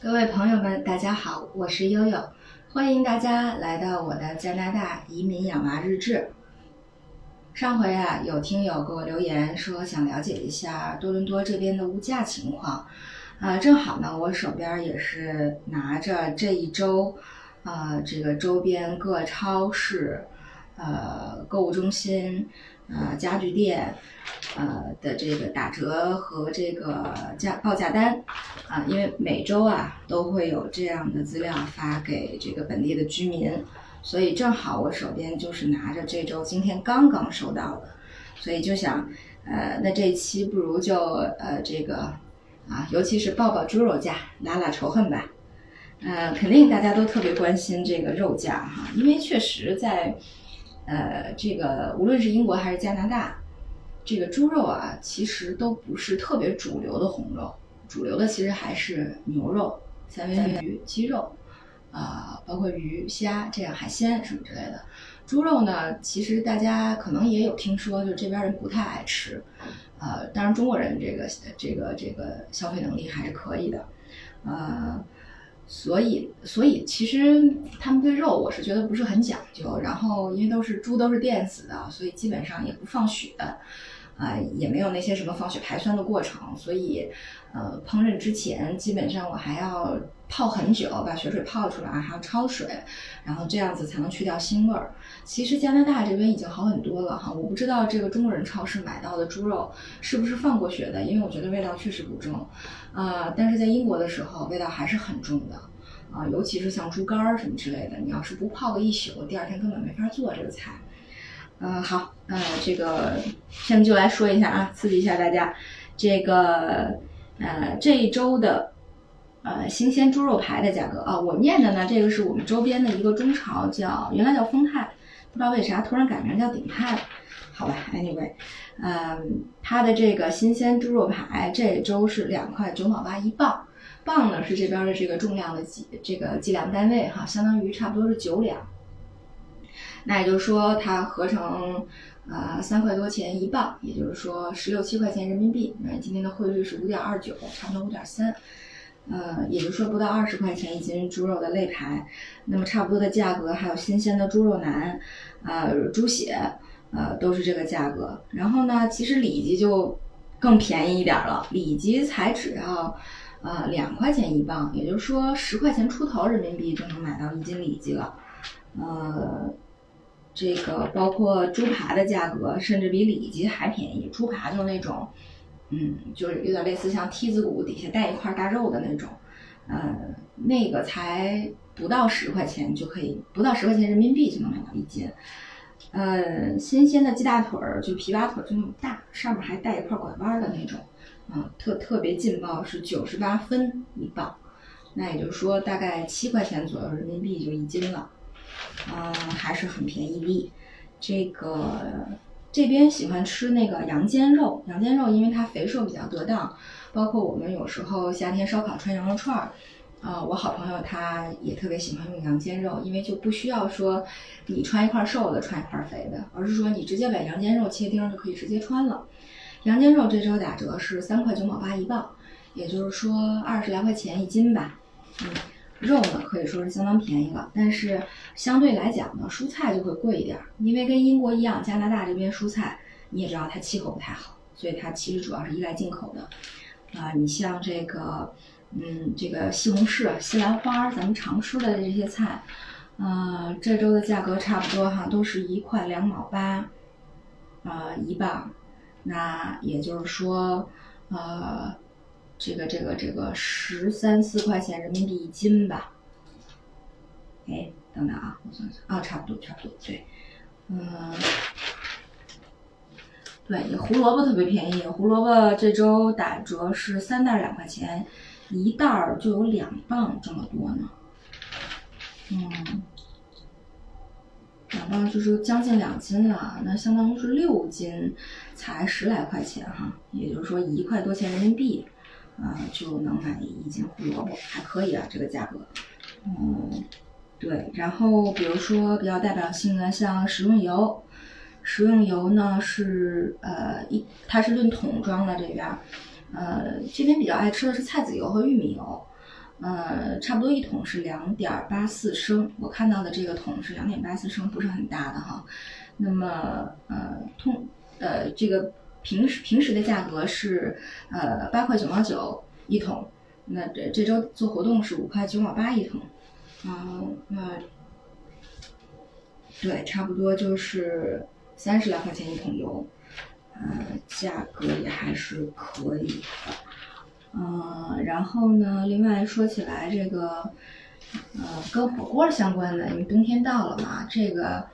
各位朋友们，大家好，我是悠悠，欢迎大家来到我的加拿大移民养娃日志。上回啊，有听友给我留言说想了解一下多伦多这边的物价情况，啊，正好呢，我手边也是拿着这一周，呃，这个周边各超市、呃购物中心、呃家具店。呃的这个打折和这个价报价单啊，因为每周啊都会有这样的资料发给这个本地的居民，所以正好我手边就是拿着这周今天刚刚收到的，所以就想呃，那这一期不如就呃这个啊，尤其是报报猪肉价，拉拉仇恨吧。呃，肯定大家都特别关心这个肉价哈，因为确实在呃这个无论是英国还是加拿大。这个猪肉啊，其实都不是特别主流的红肉，主流的其实还是牛肉、三文鱼、鸡肉，啊，包括鱼虾这样海鲜什么之类的。猪肉呢，其实大家可能也有听说，就这边人不太爱吃，呃，当然中国人这个这个这个消费能力还是可以的，呃。所以，所以其实他们对肉，我是觉得不是很讲究。然后，因为都是猪都是电死的，所以基本上也不放血，啊，也没有那些什么放血排酸的过程。所以，呃，烹饪之前基本上我还要泡很久，把血水泡出来，还要焯水，然后这样子才能去掉腥味儿。其实加拿大这边已经好很多了哈，我不知道这个中国人超市买到的猪肉是不是放过血的，因为我觉得味道确实不重。啊，但是在英国的时候味道还是很重的，啊，尤其是像猪肝儿什么之类的，你要是不泡个一宿，第二天根本没法做这个菜。嗯，好，呃，这个下面就来说一下啊，刺激一下大家，这个呃这一周的呃新鲜猪肉排的价格啊，我念的呢，这个是我们周边的一个中超，叫原来叫丰泰，不知道为啥突然改名叫鼎泰了。好吧，Anyway，嗯，它的这个新鲜猪肉排这周是两块九毛八一磅，磅呢是这边的这个重量的计这个计量单位哈，相当于差不多是九两。那也就是说它合成呃三块多钱一磅，也就是说十六七块钱人民币。那今天的汇率是五点二九，差不多五点三，呃，也就是说不到二十块钱一斤猪肉的肋排。那么差不多的价格还有新鲜的猪肉腩，呃，猪血。呃，都是这个价格。然后呢，其实里脊就更便宜一点了，里脊才只要呃两块钱一磅，也就是说十块钱出头人民币就能买到一斤里脊了。呃，这个包括猪扒的价格，甚至比里脊还便宜。猪扒就是那种，嗯，就是有点类似像梯子骨底下带一块大肉的那种，呃，那个才不到十块钱就可以，不到十块钱人民币就能买到一斤。呃，新鲜的鸡大腿儿，就琵琶腿，就那么大，上面还带一块拐弯的那种，啊，特特别劲爆，是九十八分一磅，那也就是说大概七块钱左右人民币就一斤了，嗯，还是很便宜的。这个这边喜欢吃那个羊肩肉，羊肩肉因为它肥瘦比较得当，包括我们有时候夏天烧烤串羊肉串儿。啊，我好朋友他也特别喜欢用羊肩肉，因为就不需要说你穿一块瘦的，穿一块肥的，而是说你直接把羊肩肉切丁就可以直接穿了。羊肩肉这周打折是三块九毛八一磅，也就是说二十来块钱一斤吧。嗯，肉呢可以说是相当便宜了，但是相对来讲呢，蔬菜就会贵一点，因为跟英国一样，加拿大这边蔬菜你也知道它气候不太好，所以它其实主要是依赖进口的。啊，你像这个。嗯，这个西红柿、西兰花，咱们常吃的这些菜，呃，这周的价格差不多哈，都是一块两毛八，呃，一磅。那也就是说，呃，这个这个这个十三四块钱人民币一斤吧。哎，等等啊，我算算啊，差不多差不多，对，嗯，对，胡萝卜特别便宜，胡萝卜这周打折是三袋两块钱。一袋儿就有两磅这么多呢，嗯，两磅就是将近两斤了，那相当于是六斤，才十来块钱哈，也就是说一块多钱人民币，啊就能买一斤胡萝卜，还可以啊这个价格，嗯，对，然后比如说比较代表性的像食用油，食用油呢是呃一，它是论桶装的这边。呃，这边比较爱吃的是菜籽油和玉米油，呃，差不多一桶是两点八四升，我看到的这个桶是两点八四升，不是很大的哈。那么呃，通呃这个平时平时的价格是呃八块九毛九一桶，那这这周做活动是五块九毛八一桶，嗯，那对，差不多就是三十来块钱一桶油，呃，价格也还是可以的。嗯，然后呢？另外说起来，这个呃，跟火锅相关的，因为冬天到了嘛，这个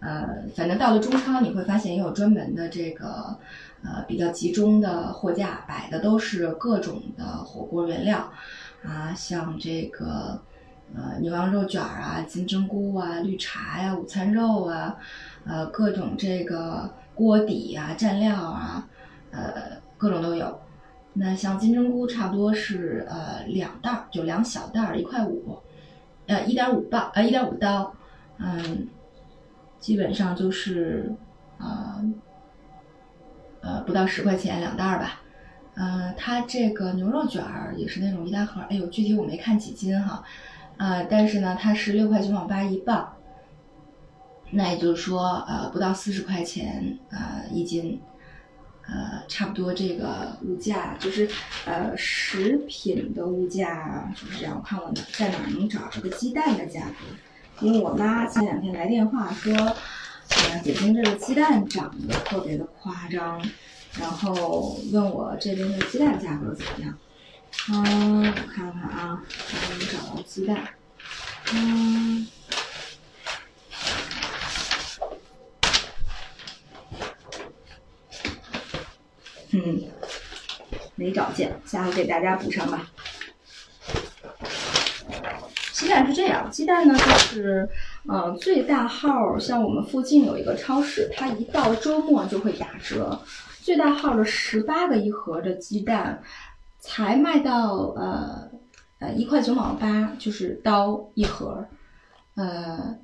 呃，反正到了中超，你会发现也有专门的这个呃比较集中的货架，摆的都是各种的火锅原料啊，像这个呃牛羊肉卷啊、金针菇啊、绿茶呀、午餐肉啊，呃各种这个锅底啊、蘸料啊，呃各种都有。那像金针菇差不多是呃两袋儿，就两小袋儿，一块五，呃一点五磅，呃一点五刀，嗯，基本上就是呃呃不到十块钱两袋儿吧，呃它这个牛肉卷儿也是那种一大盒，哎呦具体我没看几斤哈，呃但是呢它是六块九毛八一磅，那也就是说呃不到四十块钱呃一斤。呃，差不多这个物价就是，呃，食品的物价就是这样。我看我在哪能找这个鸡蛋的价格？因为我妈前两天来电话说，呃，北京这个鸡蛋涨得特别的夸张，然后问我这边的鸡蛋价格怎么样。嗯，我看看啊，能不能找到鸡蛋？嗯。嗯，没找见，下回给大家补上吧。鸡蛋是这样，鸡蛋呢就是，呃，最大号像我们附近有一个超市，它一到周末就会打折，最大号的十八个一盒的鸡蛋，才卖到呃呃一块九毛八，就是刀一盒，呃。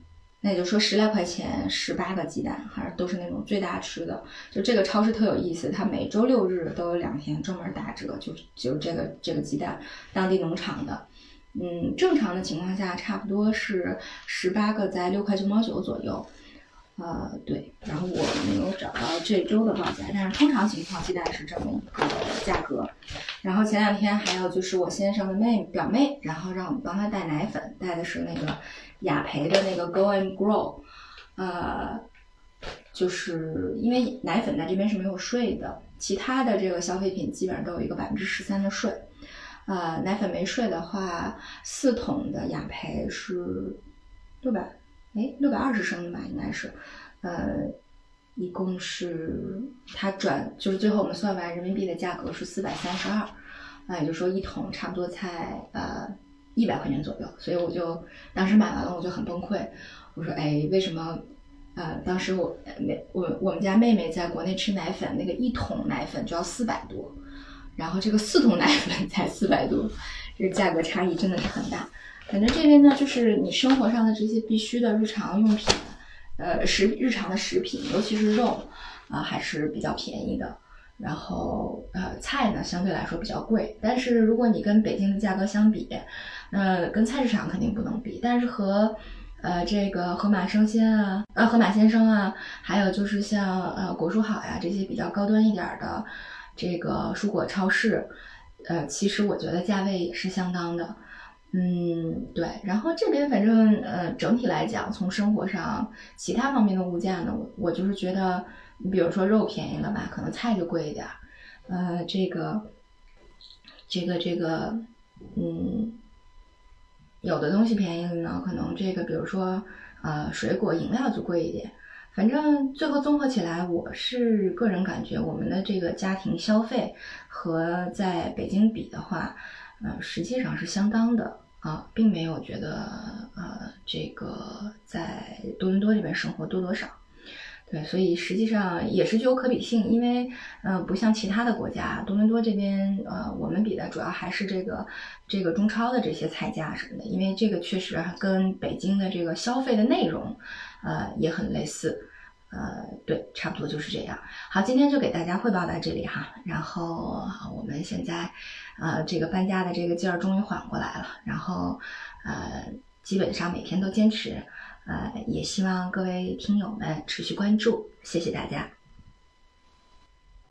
那也就说十来块钱，十八个鸡蛋，还是都是那种最大吃的。就这个超市特有意思，它每周六日都有两天专门打折，就就这个这个鸡蛋，当地农场的。嗯，正常的情况下，差不多是十八个在六块九毛九左右。呃，对。然后我没有找到这周的报价，但是通常情况鸡蛋是这么一个价格。然后前两天还有就是我先生的妹表妹，然后让我们帮她带奶粉，带的是那个。雅培的那个 Go and Grow，呃，就是因为奶粉在这边是没有税的，其他的这个消费品基本上都有一个百分之十三的税，呃，奶粉没税的话，四桶的雅培是六百，哎，六百二十升的吧，应该是，呃，一共是它转就是最后我们算完人民币的价格是四百三十二，那也就是说一桶差不多才呃。一百块钱左右，所以我就当时买完了，我就很崩溃。我说：“哎，为什么？呃，当时我妹我我们家妹妹在国内吃奶粉，那个一桶奶粉就要四百多，然后这个四桶奶粉才四百多，这个价格差异真的是很大。反正这边呢，就是你生活上的这些必须的日常用品，呃，食日常的食品，尤其是肉啊，还是比较便宜的。然后呃，菜呢相对来说比较贵，但是如果你跟北京的价格相比。”呃，跟菜市场肯定不能比，但是和，呃，这个盒马生鲜啊，呃，盒马鲜生啊，还有就是像呃果蔬好呀这些比较高端一点的这个蔬果超市，呃，其实我觉得价位也是相当的，嗯，对。然后这边反正呃整体来讲，从生活上其他方面的物价呢，我我就是觉得，你比如说肉便宜了吧，可能菜就贵一点，呃，这个，这个这个，嗯。有的东西便宜呢，可能这个比如说，呃，水果、饮料就贵一点。反正最后综合起来，我是个人感觉，我们的这个家庭消费和在北京比的话，呃，实际上是相当的啊，并没有觉得呃，这个在多伦多这边生活多多少。对，所以实际上也是具有可比性，因为呃，不像其他的国家，多伦多这边呃，我们比的主要还是这个这个中超的这些菜价什么的，因为这个确实跟北京的这个消费的内容，呃，也很类似。呃，对，差不多就是这样。好，今天就给大家汇报到这里哈。然后我们现在，呃，这个搬家的这个劲儿终于缓过来了。然后，呃，基本上每天都坚持，呃也希望各位听友们持续关注谢谢大家。